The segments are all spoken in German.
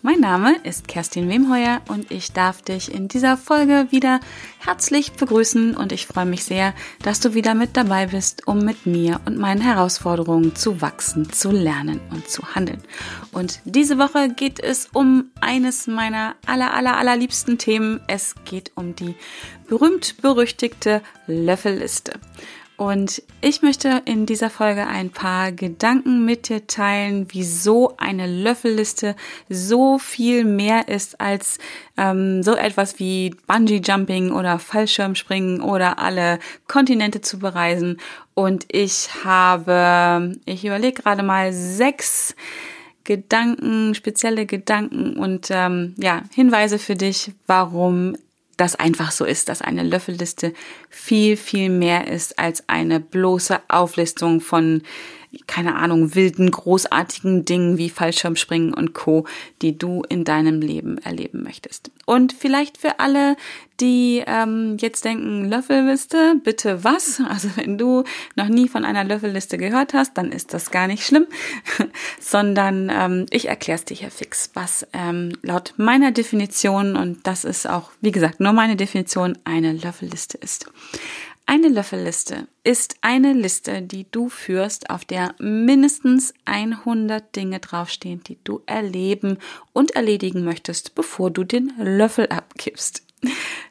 Mein Name ist Kerstin Wemheuer und ich darf dich in dieser Folge wieder herzlich begrüßen und ich freue mich sehr, dass du wieder mit dabei bist, um mit mir und meinen Herausforderungen zu wachsen, zu lernen und zu handeln. Und diese Woche geht es um eines meiner aller, aller, allerliebsten Themen. Es geht um die berühmt-berüchtigte Löffelliste. Und ich möchte in dieser Folge ein paar Gedanken mit dir teilen, wieso eine Löffelliste so viel mehr ist als ähm, so etwas wie Bungee Jumping oder Fallschirmspringen oder alle Kontinente zu bereisen. Und ich habe, ich überlege gerade mal sechs Gedanken, spezielle Gedanken und ähm, ja, Hinweise für dich, warum das einfach so ist, dass eine Löffelliste viel, viel mehr ist als eine bloße Auflistung von keine Ahnung, wilden, großartigen Dingen wie Fallschirmspringen und Co., die du in deinem Leben erleben möchtest. Und vielleicht für alle, die ähm, jetzt denken, Löffelliste, bitte was? Also wenn du noch nie von einer Löffelliste gehört hast, dann ist das gar nicht schlimm, sondern ähm, ich erkläre es dir hier fix, was ähm, laut meiner Definition, und das ist auch, wie gesagt, nur meine Definition, eine Löffelliste ist. Eine Löffelliste ist eine Liste, die du führst, auf der mindestens 100 Dinge draufstehen, die du erleben und erledigen möchtest, bevor du den Löffel abgibst.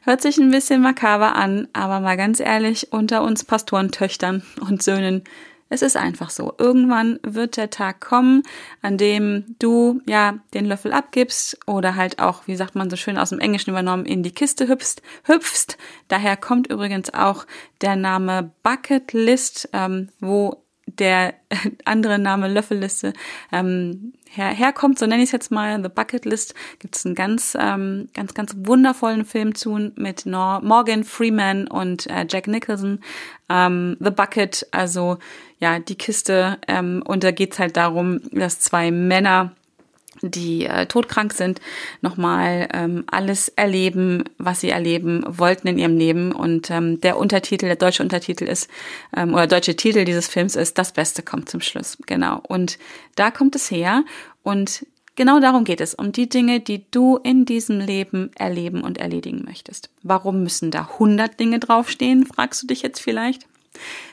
Hört sich ein bisschen makaber an, aber mal ganz ehrlich, unter uns Pastorentöchtern und Söhnen es ist einfach so. Irgendwann wird der Tag kommen, an dem du ja den Löffel abgibst oder halt auch, wie sagt man so schön aus dem Englischen übernommen, in die Kiste hüpfst. hüpfst. Daher kommt übrigens auch der Name Bucket List, ähm, wo der andere Name Löffelliste ähm, her herkommt, so nenne ich es jetzt mal, The Bucket List, gibt es einen ganz, ähm, ganz, ganz wundervollen Film zu mit Nor Morgan Freeman und äh, Jack Nicholson. Ähm, The Bucket, also ja, die Kiste. Ähm, und da geht's halt darum, dass zwei Männer die äh, todkrank sind, nochmal ähm, alles erleben, was sie erleben wollten in ihrem Leben. Und ähm, der Untertitel, der deutsche Untertitel ist, ähm, oder deutsche Titel dieses Films ist Das Beste kommt zum Schluss. Genau. Und da kommt es her. Und genau darum geht es, um die Dinge, die du in diesem Leben erleben und erledigen möchtest. Warum müssen da 100 Dinge draufstehen, fragst du dich jetzt vielleicht?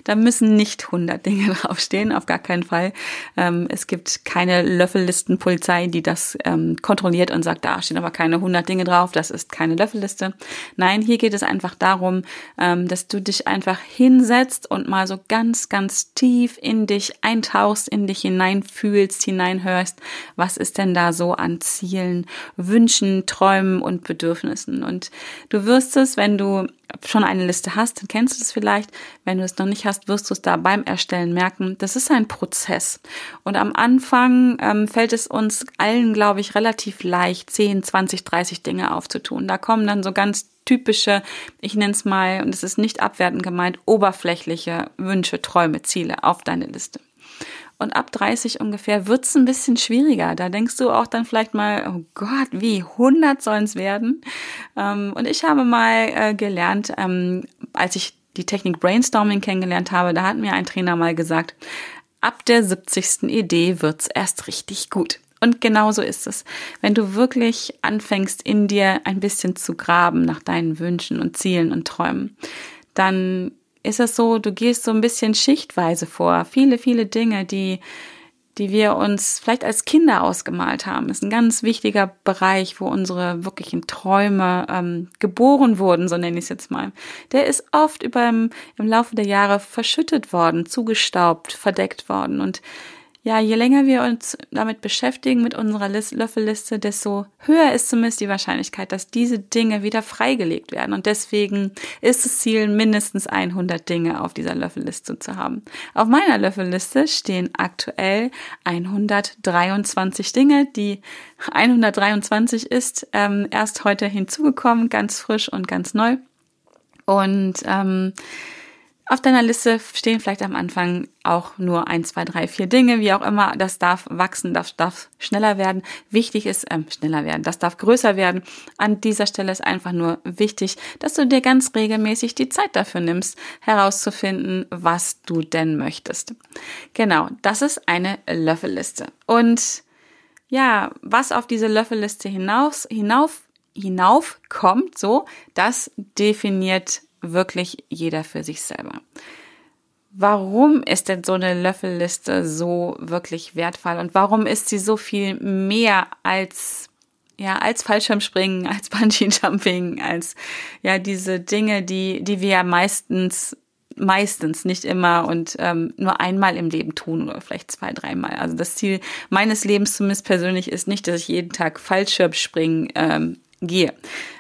Da müssen nicht 100 Dinge draufstehen, auf gar keinen Fall. Ähm, es gibt keine Löffellistenpolizei, die das ähm, kontrolliert und sagt, da stehen aber keine 100 Dinge drauf, das ist keine Löffelliste. Nein, hier geht es einfach darum, ähm, dass du dich einfach hinsetzt und mal so ganz, ganz tief in dich eintauchst, in dich hineinfühlst, hineinhörst, was ist denn da so an Zielen, Wünschen, Träumen und Bedürfnissen. Und du wirst es, wenn du schon eine Liste hast, dann kennst du es vielleicht. Wenn du es noch nicht hast, wirst du es da beim Erstellen merken. Das ist ein Prozess. Und am Anfang ähm, fällt es uns allen, glaube ich, relativ leicht, 10, 20, 30 Dinge aufzutun. Da kommen dann so ganz typische, ich nenne es mal, und es ist nicht abwertend gemeint, oberflächliche Wünsche, Träume, Ziele auf deine Liste. Und ab 30 ungefähr wird's ein bisschen schwieriger. Da denkst du auch dann vielleicht mal, oh Gott, wie 100 sollen es werden. Ähm, und ich habe mal äh, gelernt, ähm, als ich die Technik Brainstorming kennengelernt habe, da hat mir ein Trainer mal gesagt, ab der 70. Idee wird's erst richtig gut. Und genau so ist es. Wenn du wirklich anfängst, in dir ein bisschen zu graben nach deinen Wünschen und Zielen und Träumen, dann ist es so, du gehst so ein bisschen schichtweise vor. Viele, viele Dinge, die, die wir uns vielleicht als Kinder ausgemalt haben, ist ein ganz wichtiger Bereich, wo unsere wirklichen Träume ähm, geboren wurden, so nenne ich es jetzt mal. Der ist oft über im, im Laufe der Jahre verschüttet worden, zugestaubt, verdeckt worden und ja, je länger wir uns damit beschäftigen, mit unserer Löffelliste, desto höher ist zumindest die Wahrscheinlichkeit, dass diese Dinge wieder freigelegt werden. Und deswegen ist das Ziel, mindestens 100 Dinge auf dieser Löffelliste zu haben. Auf meiner Löffelliste stehen aktuell 123 Dinge. Die 123 ist ähm, erst heute hinzugekommen, ganz frisch und ganz neu. Und ähm, auf deiner Liste stehen vielleicht am Anfang auch nur ein, zwei, drei, vier Dinge, wie auch immer. Das darf wachsen, darf, darf schneller werden. Wichtig ist, äh, schneller werden, das darf größer werden. An dieser Stelle ist einfach nur wichtig, dass du dir ganz regelmäßig die Zeit dafür nimmst, herauszufinden, was du denn möchtest. Genau, das ist eine Löffelliste. Und ja, was auf diese Löffelliste hinaus, hinauf, hinauf kommt, so, das definiert wirklich jeder für sich selber. Warum ist denn so eine Löffelliste so wirklich wertvoll und warum ist sie so viel mehr als ja, als Fallschirmspringen, als Bungee Jumping, als ja diese Dinge, die die wir ja meistens meistens nicht immer und ähm, nur einmal im Leben tun oder vielleicht zwei, dreimal. Also das Ziel meines Lebens zumindest persönlich ist nicht, dass ich jeden Tag Fallschirmspringen ähm, gehe.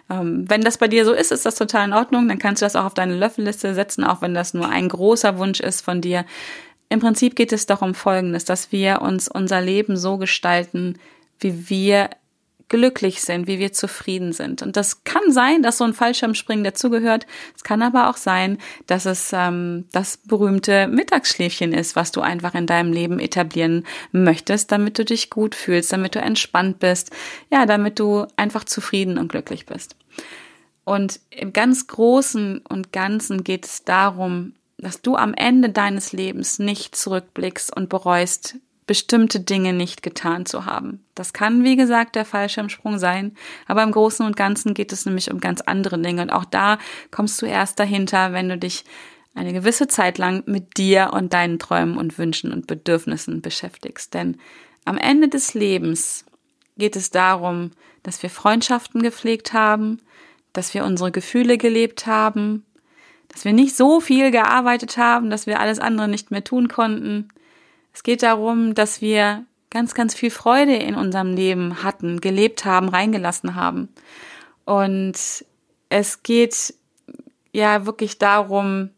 Ähm, wenn das bei dir so ist, ist das total in Ordnung. Dann kannst du das auch auf deine Löffelliste setzen, auch wenn das nur ein großer Wunsch ist von dir. Im Prinzip geht es doch um Folgendes, dass wir uns unser Leben so gestalten, wie wir glücklich sind, wie wir zufrieden sind. Und das kann sein, dass so ein Fallschirmspringen dazugehört. Es kann aber auch sein, dass es ähm, das berühmte Mittagsschläfchen ist, was du einfach in deinem Leben etablieren möchtest, damit du dich gut fühlst, damit du entspannt bist, ja, damit du einfach zufrieden und glücklich bist. Und im ganz Großen und Ganzen geht es darum, dass du am Ende deines Lebens nicht zurückblickst und bereust, bestimmte Dinge nicht getan zu haben. Das kann, wie gesagt, der Fallschirmsprung sein, aber im Großen und Ganzen geht es nämlich um ganz andere Dinge und auch da kommst du erst dahinter, wenn du dich eine gewisse Zeit lang mit dir und deinen Träumen und Wünschen und Bedürfnissen beschäftigst. Denn am Ende des Lebens geht es darum, dass wir Freundschaften gepflegt haben, dass wir unsere Gefühle gelebt haben, dass wir nicht so viel gearbeitet haben, dass wir alles andere nicht mehr tun konnten, es geht darum, dass wir ganz, ganz viel Freude in unserem Leben hatten, gelebt haben, reingelassen haben. Und es geht ja wirklich darum,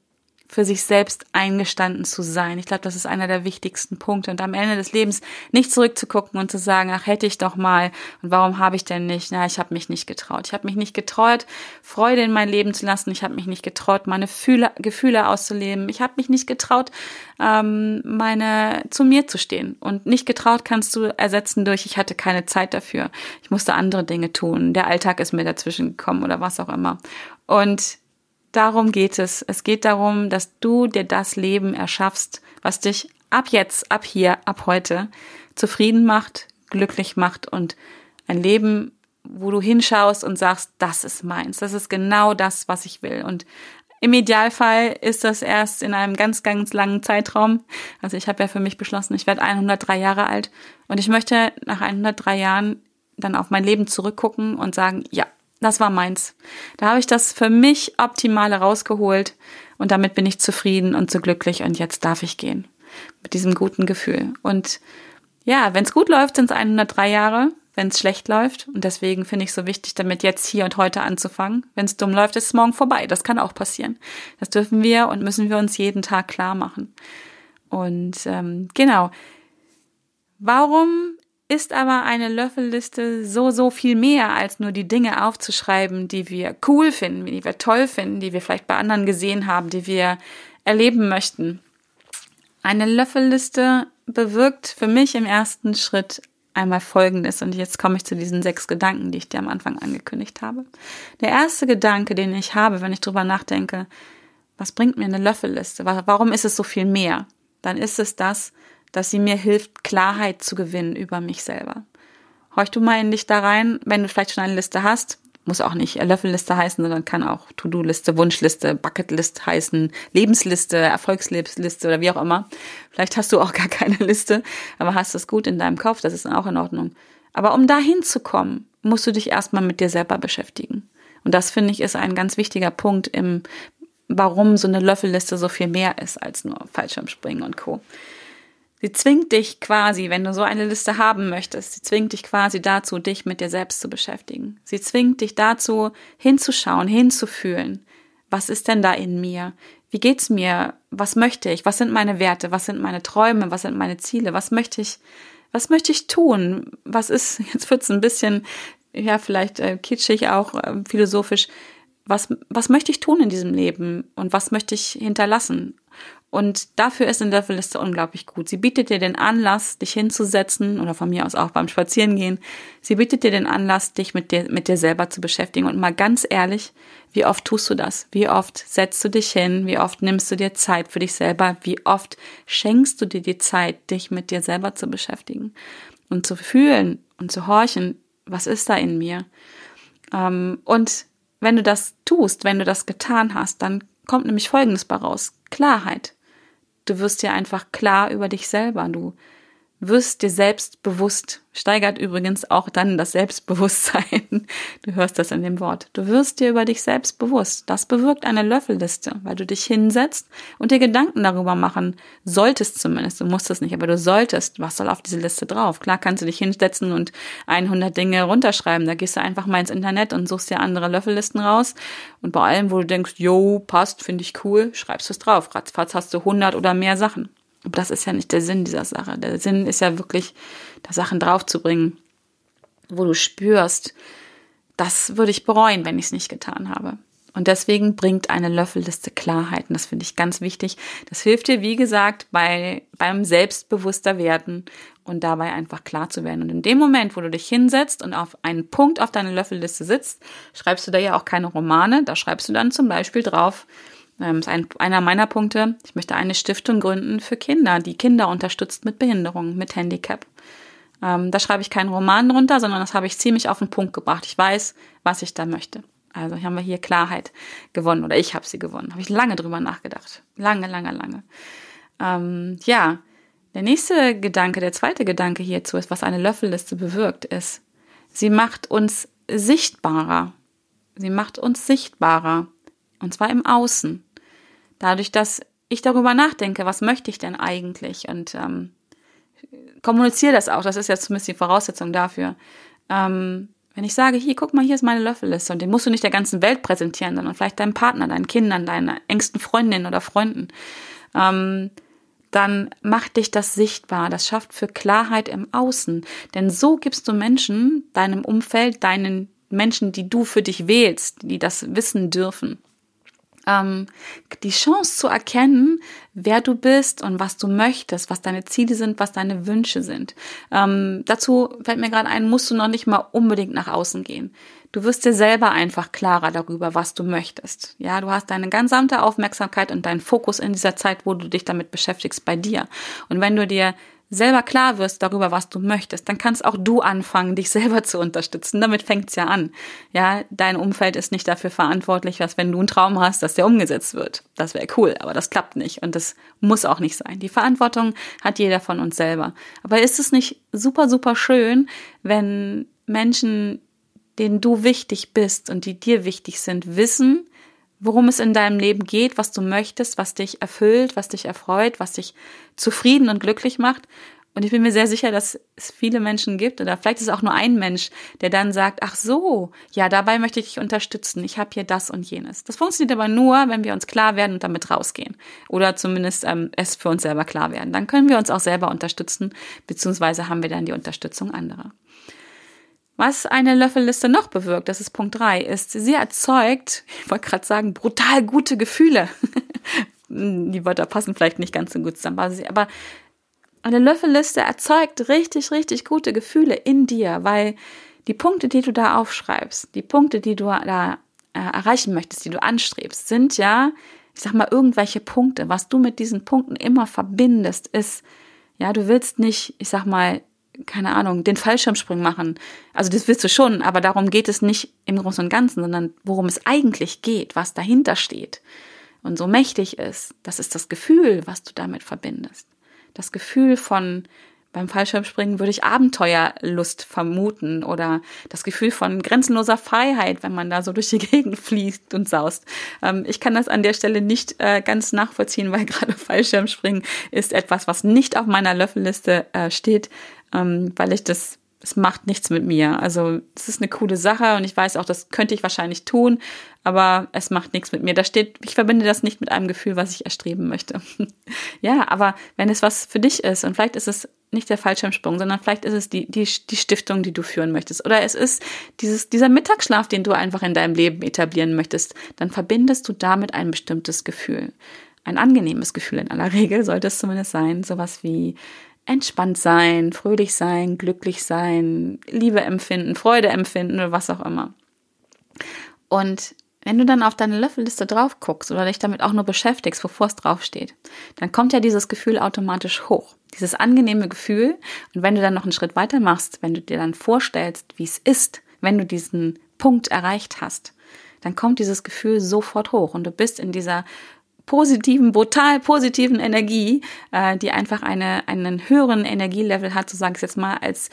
für sich selbst eingestanden zu sein. Ich glaube, das ist einer der wichtigsten Punkte. Und am Ende des Lebens nicht zurückzugucken und zu sagen, ach, hätte ich doch mal und warum habe ich denn nicht? Na, ich habe mich nicht getraut. Ich habe mich nicht getraut, Freude in mein Leben zu lassen. Ich habe mich nicht getraut, meine Fühle, Gefühle auszuleben. Ich habe mich nicht getraut, ähm, meine zu mir zu stehen. Und nicht getraut kannst du ersetzen durch, ich hatte keine Zeit dafür. Ich musste andere Dinge tun. Der Alltag ist mir dazwischen gekommen oder was auch immer. Und darum geht es. Es geht darum, dass du dir das Leben erschaffst, was dich ab jetzt, ab hier, ab heute zufrieden macht, glücklich macht und ein Leben, wo du hinschaust und sagst, das ist meins, das ist genau das, was ich will. Und im Idealfall ist das erst in einem ganz, ganz langen Zeitraum. Also ich habe ja für mich beschlossen, ich werde 103 Jahre alt und ich möchte nach 103 Jahren dann auf mein Leben zurückgucken und sagen, ja, das war meins. Da habe ich das für mich Optimale rausgeholt und damit bin ich zufrieden und so glücklich und jetzt darf ich gehen. Mit diesem guten Gefühl. Und ja, wenn es gut läuft, sind es 103 Jahre, wenn es schlecht läuft. Und deswegen finde ich es so wichtig, damit jetzt hier und heute anzufangen. Wenn es dumm läuft, ist es morgen vorbei. Das kann auch passieren. Das dürfen wir und müssen wir uns jeden Tag klar machen. Und ähm, genau. Warum ist aber eine Löffelliste so, so viel mehr als nur die Dinge aufzuschreiben, die wir cool finden, die wir toll finden, die wir vielleicht bei anderen gesehen haben, die wir erleben möchten. Eine Löffelliste bewirkt für mich im ersten Schritt einmal Folgendes und jetzt komme ich zu diesen sechs Gedanken, die ich dir am Anfang angekündigt habe. Der erste Gedanke, den ich habe, wenn ich drüber nachdenke, was bringt mir eine Löffelliste? Warum ist es so viel mehr? Dann ist es das, dass sie mir hilft, Klarheit zu gewinnen über mich selber. Horch du mal in dich da rein, wenn du vielleicht schon eine Liste hast. Muss auch nicht Löffelliste heißen, sondern kann auch To-Do-Liste, Wunschliste, Bucketlist heißen, Lebensliste, Erfolgsliste oder wie auch immer. Vielleicht hast du auch gar keine Liste, aber hast es gut in deinem Kopf, das ist auch in Ordnung. Aber um dahin zu kommen, musst du dich erstmal mit dir selber beschäftigen. Und das finde ich ist ein ganz wichtiger Punkt im, warum so eine Löffelliste so viel mehr ist als nur Fallschirmspringen und Co. Sie zwingt dich quasi, wenn du so eine Liste haben möchtest, sie zwingt dich quasi dazu, dich mit dir selbst zu beschäftigen. Sie zwingt dich dazu, hinzuschauen, hinzufühlen. Was ist denn da in mir? Wie geht's mir? Was möchte ich? Was sind meine Werte? Was sind meine Träume? Was sind meine Ziele? Was möchte ich, was möchte ich tun? Was ist, jetzt wird's ein bisschen, ja, vielleicht äh, kitschig auch, äh, philosophisch. was, was möchte ich tun in diesem Leben und was möchte ich hinterlassen? Und dafür ist eine Löffelliste unglaublich gut. Sie bietet dir den Anlass, dich hinzusetzen oder von mir aus auch beim Spazierengehen. Sie bietet dir den Anlass, dich mit dir, mit dir selber zu beschäftigen. Und mal ganz ehrlich, wie oft tust du das? Wie oft setzt du dich hin? Wie oft nimmst du dir Zeit für dich selber? Wie oft schenkst du dir die Zeit, dich mit dir selber zu beschäftigen und zu fühlen und zu horchen? Was ist da in mir? Ähm, und wenn du das tust, wenn du das getan hast, dann kommt nämlich Folgendes bei raus. Klarheit. Du wirst dir einfach klar über dich selber. Du wirst dir selbst bewusst. Steigert übrigens auch dann das Selbstbewusstsein. Du hörst das in dem Wort. Du wirst dir über dich selbst bewusst. Das bewirkt eine Löffelliste, weil du dich hinsetzt und dir Gedanken darüber machen solltest zumindest. Du musst es nicht, aber du solltest. Was soll auf diese Liste drauf? Klar kannst du dich hinsetzen und 100 Dinge runterschreiben. Da gehst du einfach mal ins Internet und suchst dir andere Löffellisten raus. Und bei allem, wo du denkst, yo, passt, finde ich cool, schreibst du es drauf. Ratzfatz hast du 100 oder mehr Sachen. Aber das ist ja nicht der Sinn dieser Sache. Der Sinn ist ja wirklich, da Sachen draufzubringen, wo du spürst, das würde ich bereuen, wenn ich es nicht getan habe. Und deswegen bringt eine Löffelliste Klarheit. Und das finde ich ganz wichtig. Das hilft dir, wie gesagt, bei, beim selbstbewusster werden und dabei einfach klar zu werden. Und in dem Moment, wo du dich hinsetzt und auf einen Punkt auf deine Löffelliste sitzt, schreibst du da ja auch keine Romane. Da schreibst du dann zum Beispiel drauf, ähm, ist ein, einer meiner Punkte. Ich möchte eine Stiftung gründen für Kinder, die Kinder unterstützt mit Behinderung, mit Handicap. Ähm, da schreibe ich keinen Roman drunter, sondern das habe ich ziemlich auf den Punkt gebracht. Ich weiß, was ich da möchte. Also haben wir hier Klarheit gewonnen oder ich habe sie gewonnen. Habe ich lange drüber nachgedacht. Lange, lange, lange. Ähm, ja, der nächste Gedanke, der zweite Gedanke hierzu ist, was eine Löffelliste bewirkt, ist, sie macht uns sichtbarer. Sie macht uns sichtbarer. Und zwar im Außen. Dadurch, dass ich darüber nachdenke, was möchte ich denn eigentlich und ähm, kommuniziere das auch. Das ist ja zumindest die Voraussetzung dafür. Ähm, wenn ich sage, hier, guck mal, hier ist meine Löffelliste und den musst du nicht der ganzen Welt präsentieren, sondern vielleicht deinem Partner, deinen Kindern, deinen engsten Freundinnen oder Freunden, ähm, dann macht dich das sichtbar. Das schafft für Klarheit im Außen. Denn so gibst du Menschen, deinem Umfeld, deinen Menschen, die du für dich wählst, die das wissen dürfen, ähm, die Chance zu erkennen, wer du bist und was du möchtest, was deine Ziele sind, was deine Wünsche sind. Ähm, dazu fällt mir gerade ein, musst du noch nicht mal unbedingt nach außen gehen. Du wirst dir selber einfach klarer darüber, was du möchtest. Ja, du hast deine gesamte Aufmerksamkeit und deinen Fokus in dieser Zeit, wo du dich damit beschäftigst, bei dir. Und wenn du dir selber klar wirst darüber, was du möchtest, dann kannst auch du anfangen, dich selber zu unterstützen. Damit fängt's ja an. Ja, dein Umfeld ist nicht dafür verantwortlich, dass wenn du einen Traum hast, dass der umgesetzt wird. Das wäre cool, aber das klappt nicht und das muss auch nicht sein. Die Verantwortung hat jeder von uns selber. Aber ist es nicht super, super schön, wenn Menschen, denen du wichtig bist und die dir wichtig sind, wissen, worum es in deinem Leben geht, was du möchtest, was dich erfüllt, was dich erfreut, was dich zufrieden und glücklich macht. Und ich bin mir sehr sicher, dass es viele Menschen gibt, oder vielleicht ist es auch nur ein Mensch, der dann sagt, ach so, ja, dabei möchte ich dich unterstützen. Ich habe hier das und jenes. Das funktioniert aber nur, wenn wir uns klar werden und damit rausgehen. Oder zumindest ähm, es für uns selber klar werden. Dann können wir uns auch selber unterstützen, beziehungsweise haben wir dann die Unterstützung anderer. Was eine Löffelliste noch bewirkt, das ist Punkt drei, ist, sie erzeugt, ich wollte gerade sagen, brutal gute Gefühle. Die Wörter passen vielleicht nicht ganz so gut zusammen, aber eine Löffelliste erzeugt richtig, richtig gute Gefühle in dir, weil die Punkte, die du da aufschreibst, die Punkte, die du da äh, erreichen möchtest, die du anstrebst, sind ja, ich sag mal, irgendwelche Punkte. Was du mit diesen Punkten immer verbindest, ist, ja, du willst nicht, ich sag mal, keine Ahnung, den Fallschirmspringen machen. Also das willst du schon, aber darum geht es nicht im Großen und Ganzen, sondern worum es eigentlich geht, was dahinter steht und so mächtig ist. Das ist das Gefühl, was du damit verbindest. Das Gefühl von, beim Fallschirmspringen würde ich Abenteuerlust vermuten oder das Gefühl von grenzenloser Freiheit, wenn man da so durch die Gegend fließt und saust. Ähm, ich kann das an der Stelle nicht äh, ganz nachvollziehen, weil gerade Fallschirmspringen ist etwas, was nicht auf meiner Löffelliste äh, steht ähm, weil ich das, es macht nichts mit mir. Also es ist eine coole Sache und ich weiß auch, das könnte ich wahrscheinlich tun, aber es macht nichts mit mir. Da steht, ich verbinde das nicht mit einem Gefühl, was ich erstreben möchte. ja, aber wenn es was für dich ist und vielleicht ist es nicht der Fallschirmsprung, sondern vielleicht ist es die, die, die Stiftung, die du führen möchtest. Oder es ist dieses, dieser Mittagsschlaf, den du einfach in deinem Leben etablieren möchtest. Dann verbindest du damit ein bestimmtes Gefühl. Ein angenehmes Gefühl in aller Regel sollte es zumindest sein. Sowas wie entspannt sein, fröhlich sein, glücklich sein, Liebe empfinden, Freude empfinden oder was auch immer. Und wenn du dann auf deine Löffelliste drauf guckst oder dich damit auch nur beschäftigst, bevor es draufsteht, dann kommt ja dieses Gefühl automatisch hoch. Dieses angenehme Gefühl. Und wenn du dann noch einen Schritt weiter machst, wenn du dir dann vorstellst, wie es ist, wenn du diesen Punkt erreicht hast, dann kommt dieses Gefühl sofort hoch und du bist in dieser positiven, brutal positiven Energie, äh, die einfach eine, einen höheren Energielevel hat, so sage ich jetzt mal, als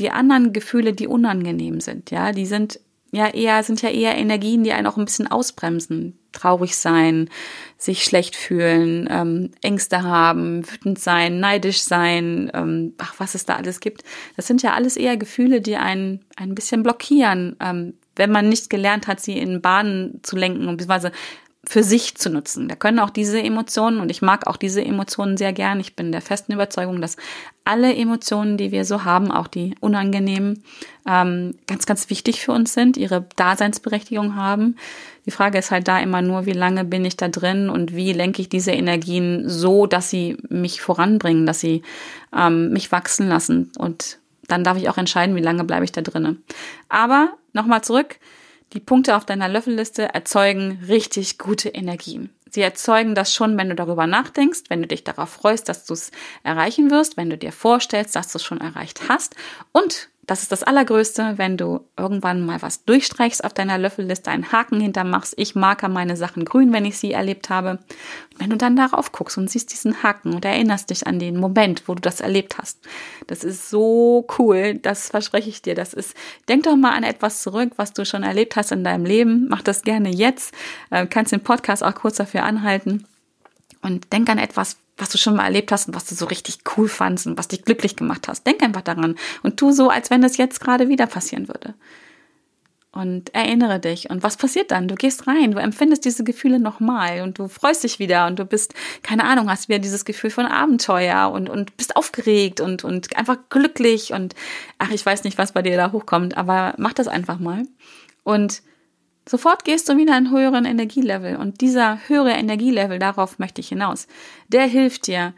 die anderen Gefühle, die unangenehm sind. Ja, die sind ja eher, sind ja eher Energien, die einen auch ein bisschen ausbremsen. Traurig sein, sich schlecht fühlen, ähm, Ängste haben, wütend sein, neidisch sein, ähm, ach, was es da alles gibt. Das sind ja alles eher Gefühle, die einen ein bisschen blockieren, ähm, wenn man nicht gelernt hat, sie in Bahnen zu lenken, beziehungsweise für sich zu nutzen. Da können auch diese Emotionen, und ich mag auch diese Emotionen sehr gern, ich bin der festen Überzeugung, dass alle Emotionen, die wir so haben, auch die unangenehmen, ähm, ganz, ganz wichtig für uns sind, ihre Daseinsberechtigung haben. Die Frage ist halt da immer nur, wie lange bin ich da drin und wie lenke ich diese Energien so, dass sie mich voranbringen, dass sie ähm, mich wachsen lassen. Und dann darf ich auch entscheiden, wie lange bleibe ich da drinnen. Aber nochmal zurück die Punkte auf deiner Löffelliste erzeugen richtig gute Energien. Sie erzeugen das schon, wenn du darüber nachdenkst, wenn du dich darauf freust, dass du es erreichen wirst, wenn du dir vorstellst, dass du es schon erreicht hast und das ist das Allergrößte, wenn du irgendwann mal was durchstreichst auf deiner Löffelliste, einen Haken hintermachst. Ich marker meine Sachen grün, wenn ich sie erlebt habe. wenn du dann darauf guckst und siehst diesen Haken und erinnerst dich an den Moment, wo du das erlebt hast. Das ist so cool, das verspreche ich dir. Das ist, denk doch mal an etwas zurück, was du schon erlebt hast in deinem Leben. Mach das gerne jetzt. Äh, kannst den Podcast auch kurz dafür anhalten. Und denk an etwas, was du schon mal erlebt hast und was du so richtig cool fandst und was dich glücklich gemacht hast. Denk einfach daran und tu so, als wenn das jetzt gerade wieder passieren würde. Und erinnere dich. Und was passiert dann? Du gehst rein, du empfindest diese Gefühle nochmal und du freust dich wieder und du bist, keine Ahnung, hast wieder dieses Gefühl von Abenteuer und, und bist aufgeregt und, und einfach glücklich und ach, ich weiß nicht, was bei dir da hochkommt, aber mach das einfach mal. Und Sofort gehst du wieder in einen höheren Energielevel und dieser höhere Energielevel, darauf möchte ich hinaus, der hilft dir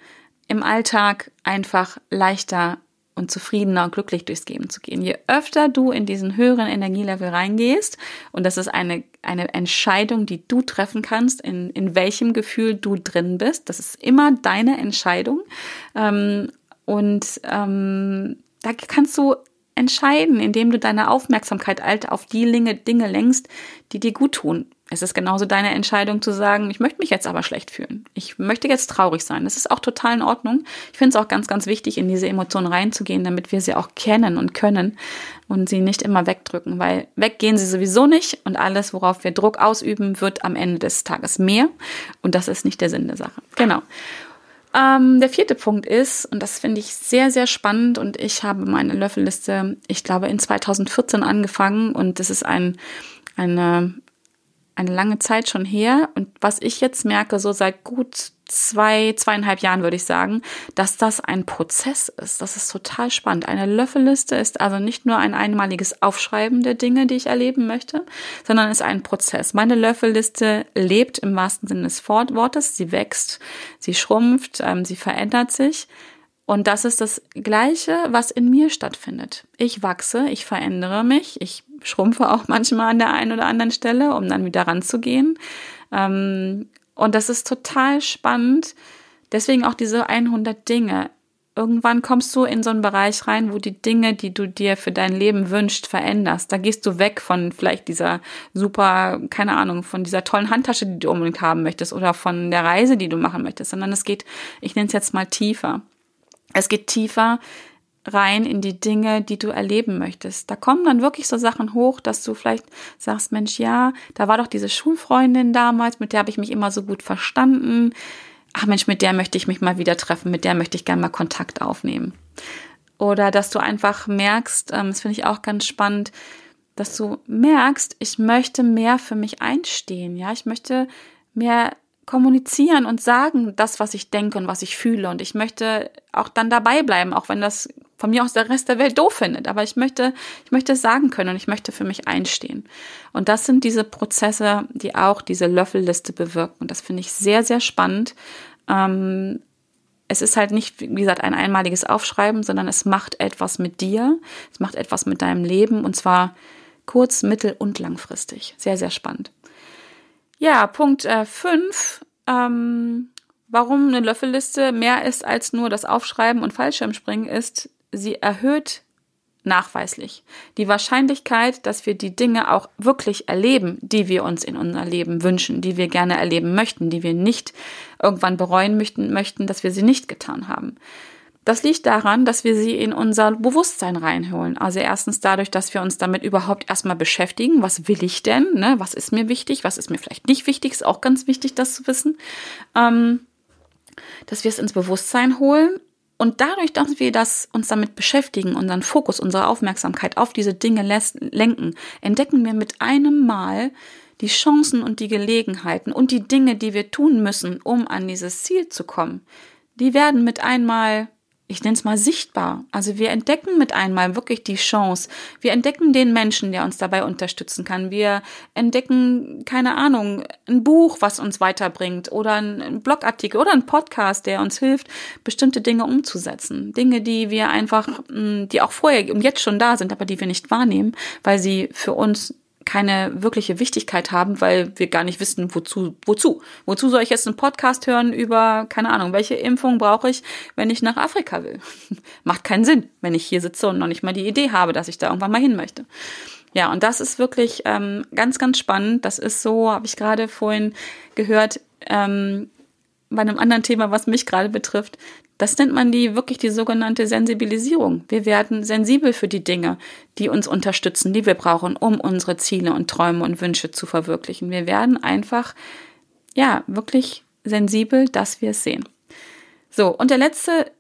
im Alltag einfach leichter und zufriedener und glücklich durchs Leben zu gehen. Je öfter du in diesen höheren Energielevel reingehst, und das ist eine, eine Entscheidung, die du treffen kannst, in, in welchem Gefühl du drin bist, das ist immer deine Entscheidung. Ähm, und ähm, da kannst du entscheiden, indem du deine Aufmerksamkeit alt auf die Dinge lenkst, die dir gut tun. Es ist genauso deine Entscheidung zu sagen, ich möchte mich jetzt aber schlecht fühlen. Ich möchte jetzt traurig sein. Das ist auch total in Ordnung. Ich finde es auch ganz, ganz wichtig, in diese Emotionen reinzugehen, damit wir sie auch kennen und können und sie nicht immer wegdrücken, weil weggehen sie sowieso nicht und alles, worauf wir Druck ausüben, wird am Ende des Tages mehr und das ist nicht der Sinn der Sache. Genau. Ähm, der vierte Punkt ist, und das finde ich sehr, sehr spannend, und ich habe meine Löffelliste, ich glaube, in 2014 angefangen und das ist ein, eine, eine lange Zeit schon her. Und was ich jetzt merke, so seit gut zwei, zweieinhalb Jahren würde ich sagen, dass das ein Prozess ist. Das ist total spannend. Eine Löffelliste ist also nicht nur ein einmaliges Aufschreiben der Dinge, die ich erleben möchte, sondern ist ein Prozess. Meine Löffelliste lebt im wahrsten Sinne des Wortes. Sie wächst, sie schrumpft, ähm, sie verändert sich. Und das ist das Gleiche, was in mir stattfindet. Ich wachse, ich verändere mich, ich schrumpfe auch manchmal an der einen oder anderen Stelle, um dann wieder ranzugehen. Ähm, und das ist total spannend. Deswegen auch diese 100 Dinge. Irgendwann kommst du in so einen Bereich rein, wo die Dinge, die du dir für dein Leben wünschst, veränderst. Da gehst du weg von vielleicht dieser super, keine Ahnung, von dieser tollen Handtasche, die du unbedingt haben möchtest oder von der Reise, die du machen möchtest, sondern es geht, ich nenne es jetzt mal tiefer. Es geht tiefer rein in die Dinge, die du erleben möchtest. Da kommen dann wirklich so Sachen hoch, dass du vielleicht sagst, Mensch, ja, da war doch diese Schulfreundin damals, mit der habe ich mich immer so gut verstanden. Ach Mensch, mit der möchte ich mich mal wieder treffen, mit der möchte ich gerne mal Kontakt aufnehmen. Oder dass du einfach merkst, ähm, das finde ich auch ganz spannend, dass du merkst, ich möchte mehr für mich einstehen, ja, ich möchte mehr kommunizieren und sagen, das, was ich denke und was ich fühle. Und ich möchte auch dann dabei bleiben, auch wenn das von mir aus der Rest der Welt doof findet. Aber ich möchte, ich möchte es sagen können und ich möchte für mich einstehen. Und das sind diese Prozesse, die auch diese Löffelliste bewirken. Und das finde ich sehr, sehr spannend. Ähm, es ist halt nicht, wie gesagt, ein einmaliges Aufschreiben, sondern es macht etwas mit dir. Es macht etwas mit deinem Leben und zwar kurz-, mittel- und langfristig. Sehr, sehr spannend. Ja, Punkt 5. Äh, ähm, warum eine Löffelliste mehr ist als nur das Aufschreiben und Fallschirmspringen ist, sie erhöht nachweislich die Wahrscheinlichkeit, dass wir die Dinge auch wirklich erleben, die wir uns in unser Leben wünschen, die wir gerne erleben möchten, die wir nicht irgendwann bereuen möchten, möchten dass wir sie nicht getan haben. Das liegt daran, dass wir sie in unser Bewusstsein reinholen. Also erstens dadurch, dass wir uns damit überhaupt erstmal beschäftigen. Was will ich denn? Ne? Was ist mir wichtig? Was ist mir vielleicht nicht wichtig? Ist auch ganz wichtig, das zu wissen. Ähm, dass wir es ins Bewusstsein holen. Und dadurch, dass wir das, uns damit beschäftigen, unseren Fokus, unsere Aufmerksamkeit auf diese Dinge lenken, entdecken wir mit einem Mal die Chancen und die Gelegenheiten und die Dinge, die wir tun müssen, um an dieses Ziel zu kommen. Die werden mit einmal ich nenne es mal sichtbar. Also wir entdecken mit einmal wirklich die Chance. Wir entdecken den Menschen, der uns dabei unterstützen kann. Wir entdecken, keine Ahnung, ein Buch, was uns weiterbringt oder ein Blogartikel oder ein Podcast, der uns hilft, bestimmte Dinge umzusetzen. Dinge, die wir einfach, mm, die auch vorher und jetzt schon da sind, aber die wir nicht wahrnehmen, weil sie für uns keine wirkliche Wichtigkeit haben, weil wir gar nicht wissen, wozu, wozu. Wozu soll ich jetzt einen Podcast hören über, keine Ahnung, welche Impfung brauche ich, wenn ich nach Afrika will? Macht keinen Sinn, wenn ich hier sitze und noch nicht mal die Idee habe, dass ich da irgendwann mal hin möchte. Ja, und das ist wirklich ähm, ganz, ganz spannend. Das ist so, habe ich gerade vorhin gehört, ähm, bei einem anderen Thema, was mich gerade betrifft, das nennt man die wirklich die sogenannte Sensibilisierung. Wir werden sensibel für die Dinge, die uns unterstützen, die wir brauchen, um unsere Ziele und Träume und Wünsche zu verwirklichen. Wir werden einfach, ja, wirklich sensibel, dass wir es sehen. So, und der letzte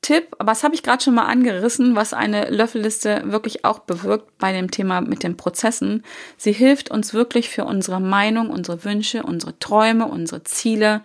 Tipp, das habe ich gerade schon mal angerissen, was eine Löffelliste wirklich auch bewirkt bei dem Thema mit den Prozessen. Sie hilft uns wirklich für unsere Meinung, unsere Wünsche, unsere Träume, unsere Ziele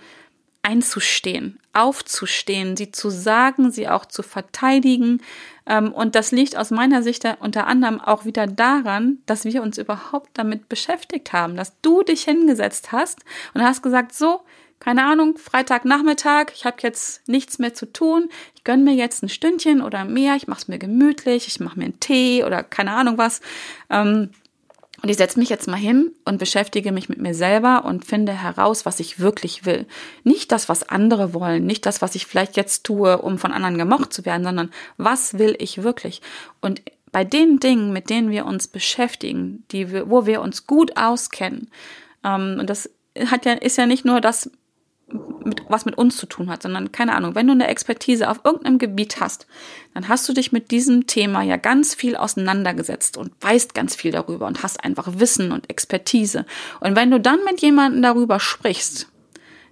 einzustehen, aufzustehen, sie zu sagen, sie auch zu verteidigen. Ähm, und das liegt aus meiner Sicht unter anderem auch wieder daran, dass wir uns überhaupt damit beschäftigt haben, dass du dich hingesetzt hast und hast gesagt, so, keine Ahnung, Freitagnachmittag, ich habe jetzt nichts mehr zu tun, ich gönn mir jetzt ein Stündchen oder mehr, ich mache es mir gemütlich, ich mache mir einen Tee oder keine Ahnung was. Ähm, und ich setze mich jetzt mal hin und beschäftige mich mit mir selber und finde heraus, was ich wirklich will. Nicht das, was andere wollen, nicht das, was ich vielleicht jetzt tue, um von anderen gemocht zu werden, sondern was will ich wirklich? Und bei den Dingen, mit denen wir uns beschäftigen, die wir, wo wir uns gut auskennen, ähm, und das hat ja, ist ja nicht nur das, mit, was mit uns zu tun hat, sondern keine Ahnung, wenn du eine Expertise auf irgendeinem Gebiet hast, dann hast du dich mit diesem Thema ja ganz viel auseinandergesetzt und weißt ganz viel darüber und hast einfach Wissen und Expertise. Und wenn du dann mit jemandem darüber sprichst,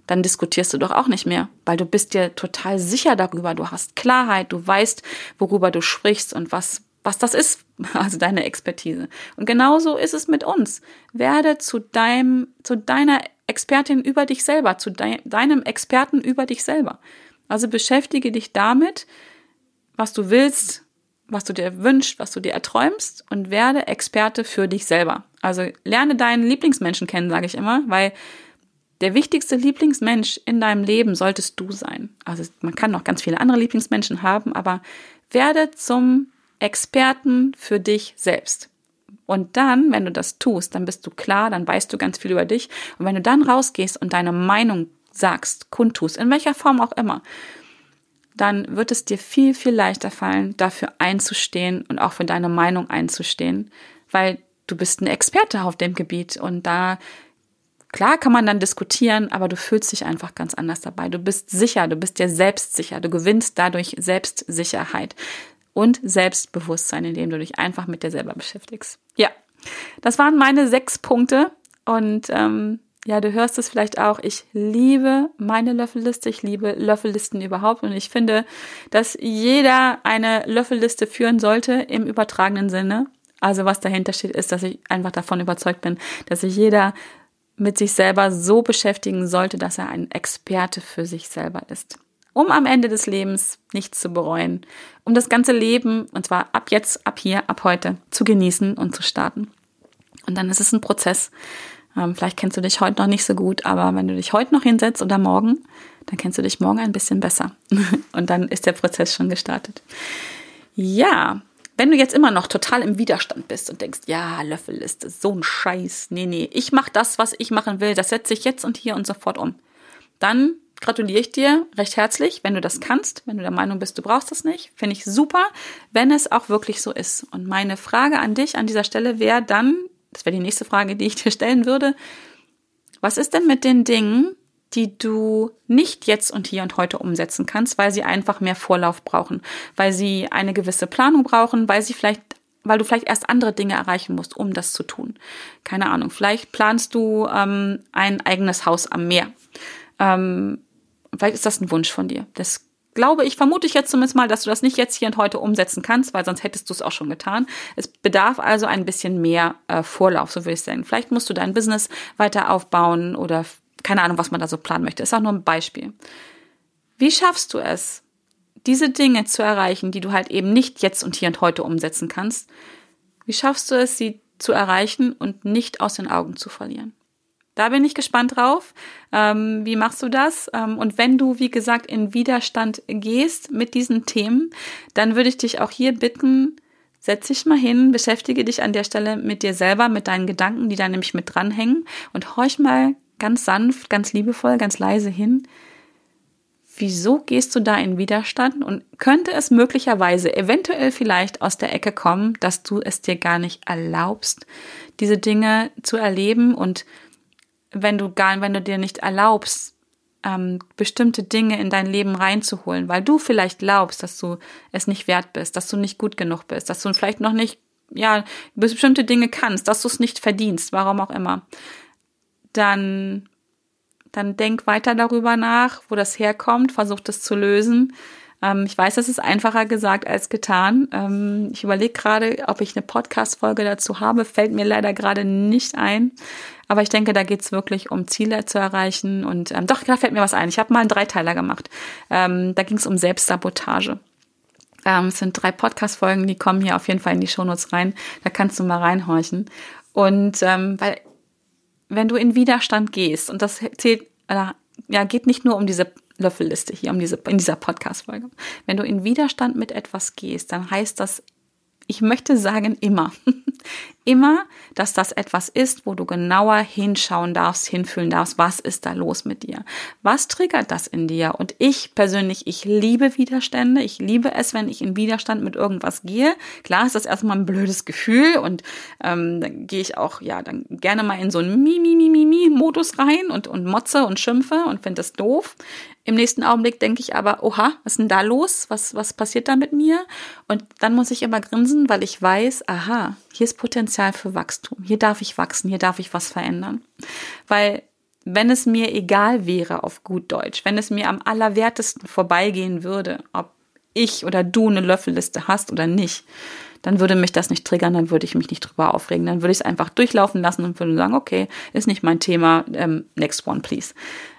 dann diskutierst du doch auch nicht mehr, weil du bist dir total sicher darüber, du hast Klarheit, du weißt, worüber du sprichst und was was das ist, also deine Expertise. Und genauso ist es mit uns. Werde zu deinem, zu deiner Expertin über dich selber, zu de deinem Experten über dich selber. Also beschäftige dich damit, was du willst, was du dir wünschst, was du dir erträumst und werde Experte für dich selber. Also lerne deinen Lieblingsmenschen kennen, sage ich immer, weil der wichtigste Lieblingsmensch in deinem Leben solltest du sein. Also man kann noch ganz viele andere Lieblingsmenschen haben, aber werde zum Experten für dich selbst. Und dann, wenn du das tust, dann bist du klar, dann weißt du ganz viel über dich. Und wenn du dann rausgehst und deine Meinung sagst, kundtust, in welcher Form auch immer, dann wird es dir viel, viel leichter fallen, dafür einzustehen und auch für deine Meinung einzustehen, weil du bist ein Experte auf dem Gebiet und da Klar kann man dann diskutieren, aber du fühlst dich einfach ganz anders dabei. Du bist sicher, du bist dir selbst sicher, du gewinnst dadurch Selbstsicherheit und Selbstbewusstsein, indem du dich einfach mit dir selber beschäftigst. Ja, das waren meine sechs Punkte und ähm, ja, du hörst es vielleicht auch. Ich liebe meine Löffelliste. Ich liebe Löffellisten überhaupt. Und ich finde, dass jeder eine Löffelliste führen sollte im übertragenen Sinne. Also was dahinter steht, ist, dass ich einfach davon überzeugt bin, dass sich jeder mit sich selber so beschäftigen sollte, dass er ein Experte für sich selber ist. Um am Ende des Lebens nichts zu bereuen, um das ganze Leben, und zwar ab jetzt, ab hier, ab heute, zu genießen und zu starten. Und dann ist es ein Prozess. Ähm, vielleicht kennst du dich heute noch nicht so gut, aber wenn du dich heute noch hinsetzt oder morgen, dann kennst du dich morgen ein bisschen besser. und dann ist der Prozess schon gestartet. Ja, wenn du jetzt immer noch total im Widerstand bist und denkst, ja, Löffelliste, so ein Scheiß, nee, nee, ich mache das, was ich machen will, das setze ich jetzt und hier und sofort um, dann gratuliere ich dir recht herzlich, wenn du das kannst, wenn du der Meinung bist, du brauchst das nicht, finde ich super, wenn es auch wirklich so ist. Und meine Frage an dich an dieser Stelle wäre dann, das wäre die nächste Frage, die ich dir stellen würde, was ist denn mit den Dingen, die du nicht jetzt und hier und heute umsetzen kannst, weil sie einfach mehr Vorlauf brauchen, weil sie eine gewisse Planung brauchen, weil sie vielleicht weil du vielleicht erst andere Dinge erreichen musst, um das zu tun. Keine Ahnung. Vielleicht planst du ähm, ein eigenes Haus am Meer. Ähm, vielleicht ist das ein Wunsch von dir. Das glaube ich, vermute ich jetzt zumindest mal, dass du das nicht jetzt hier und heute umsetzen kannst, weil sonst hättest du es auch schon getan. Es bedarf also ein bisschen mehr äh, Vorlauf, so würde ich sagen. Vielleicht musst du dein Business weiter aufbauen oder keine Ahnung, was man da so planen möchte. Ist auch nur ein Beispiel. Wie schaffst du es, diese Dinge zu erreichen, die du halt eben nicht jetzt und hier und heute umsetzen kannst? Wie schaffst du es, sie zu erreichen und nicht aus den Augen zu verlieren? Da bin ich gespannt drauf. Ähm, wie machst du das? Ähm, und wenn du, wie gesagt, in Widerstand gehst mit diesen Themen, dann würde ich dich auch hier bitten, setz dich mal hin, beschäftige dich an der Stelle mit dir selber, mit deinen Gedanken, die da nämlich mit dranhängen und horch mal ganz sanft, ganz liebevoll, ganz leise hin. Wieso gehst du da in Widerstand? Und könnte es möglicherweise eventuell vielleicht aus der Ecke kommen, dass du es dir gar nicht erlaubst, diese Dinge zu erleben und wenn du gar, wenn du dir nicht erlaubst, ähm, bestimmte Dinge in dein Leben reinzuholen, weil du vielleicht glaubst, dass du es nicht wert bist, dass du nicht gut genug bist, dass du vielleicht noch nicht, ja, bestimmte Dinge kannst, dass du es nicht verdienst, warum auch immer, dann, dann denk weiter darüber nach, wo das herkommt, versuch das zu lösen. Ähm, ich weiß, das ist einfacher gesagt als getan. Ähm, ich überlege gerade, ob ich eine Podcast-Folge dazu habe, fällt mir leider gerade nicht ein. Aber ich denke, da geht's wirklich um Ziele zu erreichen. Und ähm, doch, da fällt mir was ein. Ich habe mal einen Dreiteiler gemacht. Ähm, da ging es um Selbstsabotage. Ähm, es sind drei Podcast-Folgen, die kommen hier auf jeden Fall in die Shownotes rein. Da kannst du mal reinhorchen. Und ähm, weil, wenn du in Widerstand gehst, und das zählt, äh, ja, geht nicht nur um diese Löffelliste hier, um diese, in dieser Podcast-Folge. Wenn du in Widerstand mit etwas gehst, dann heißt das ich möchte sagen immer, immer, dass das etwas ist, wo du genauer hinschauen darfst, hinfühlen darfst, was ist da los mit dir? Was triggert das in dir? Und ich persönlich, ich liebe Widerstände. Ich liebe es, wenn ich in Widerstand mit irgendwas gehe. Klar ist das erstmal ein blödes Gefühl und ähm, dann gehe ich auch, ja, dann gerne mal in so einen Mi-Mi-Mi-Mi-Modus rein und, und motze und schimpfe und finde das doof. Im nächsten Augenblick denke ich aber, oha, was ist denn da los? Was, was passiert da mit mir? Und dann muss ich immer grinsen, weil ich weiß, aha, hier ist Potenzial für Wachstum. Hier darf ich wachsen, hier darf ich was verändern. Weil wenn es mir egal wäre auf gut Deutsch, wenn es mir am allerwertesten vorbeigehen würde, ob ich oder du eine Löffelliste hast oder nicht, dann würde mich das nicht triggern, dann würde ich mich nicht drüber aufregen, dann würde ich es einfach durchlaufen lassen und würde sagen, okay, ist nicht mein Thema, ähm, next one please.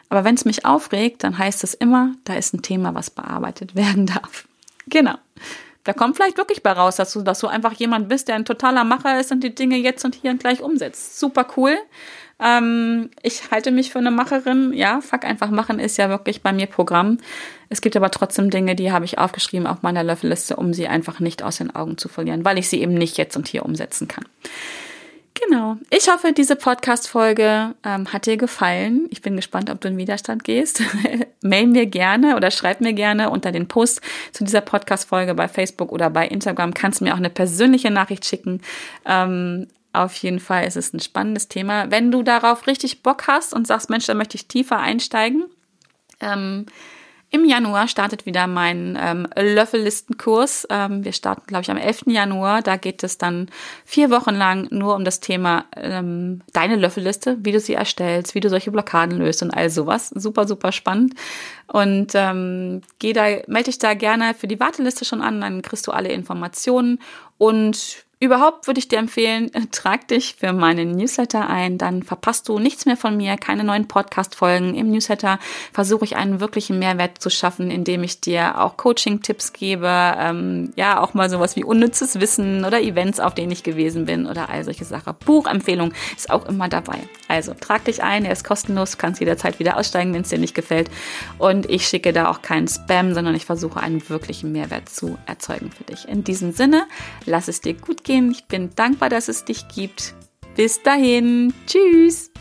Aber wenn es mich aufregt, dann heißt es immer, da ist ein Thema, was bearbeitet werden darf. Genau. Da kommt vielleicht wirklich bei raus, dass du, dass du einfach jemand bist, der ein totaler Macher ist und die Dinge jetzt und hier und gleich umsetzt. Super cool. Ähm, ich halte mich für eine Macherin. Ja, fuck einfach machen ist ja wirklich bei mir Programm. Es gibt aber trotzdem Dinge, die habe ich aufgeschrieben auf meiner Löffelliste, um sie einfach nicht aus den Augen zu verlieren, weil ich sie eben nicht jetzt und hier umsetzen kann. Genau. Ich hoffe, diese Podcast-Folge ähm, hat dir gefallen. Ich bin gespannt, ob du in Widerstand gehst. Mail mir gerne oder schreib mir gerne unter den Post zu dieser Podcast-Folge bei Facebook oder bei Instagram. Kannst mir auch eine persönliche Nachricht schicken. Ähm, auf jeden Fall ist es ein spannendes Thema. Wenn du darauf richtig Bock hast und sagst, Mensch, da möchte ich tiefer einsteigen, ähm, im Januar startet wieder mein ähm, Löffellistenkurs. Ähm, wir starten, glaube ich, am 11. Januar. Da geht es dann vier Wochen lang nur um das Thema ähm, deine Löffelliste, wie du sie erstellst, wie du solche Blockaden löst und all sowas. Super, super spannend. Und ähm, geh da, melde dich da gerne für die Warteliste schon an, dann kriegst du alle Informationen. Und Überhaupt würde ich dir empfehlen, äh, trag dich für meinen Newsletter ein, dann verpasst du nichts mehr von mir, keine neuen Podcast-Folgen. Im Newsletter versuche ich einen wirklichen Mehrwert zu schaffen, indem ich dir auch Coaching-Tipps gebe, ähm, ja, auch mal sowas wie unnützes Wissen oder Events, auf denen ich gewesen bin oder all solche Sachen. Buchempfehlung ist auch immer dabei. Also trag dich ein, er ist kostenlos, kannst jederzeit wieder aussteigen, wenn es dir nicht gefällt. Und ich schicke da auch keinen Spam, sondern ich versuche einen wirklichen Mehrwert zu erzeugen für dich. In diesem Sinne, lass es dir gut gehen. Ich bin dankbar, dass es dich gibt. Bis dahin. Tschüss.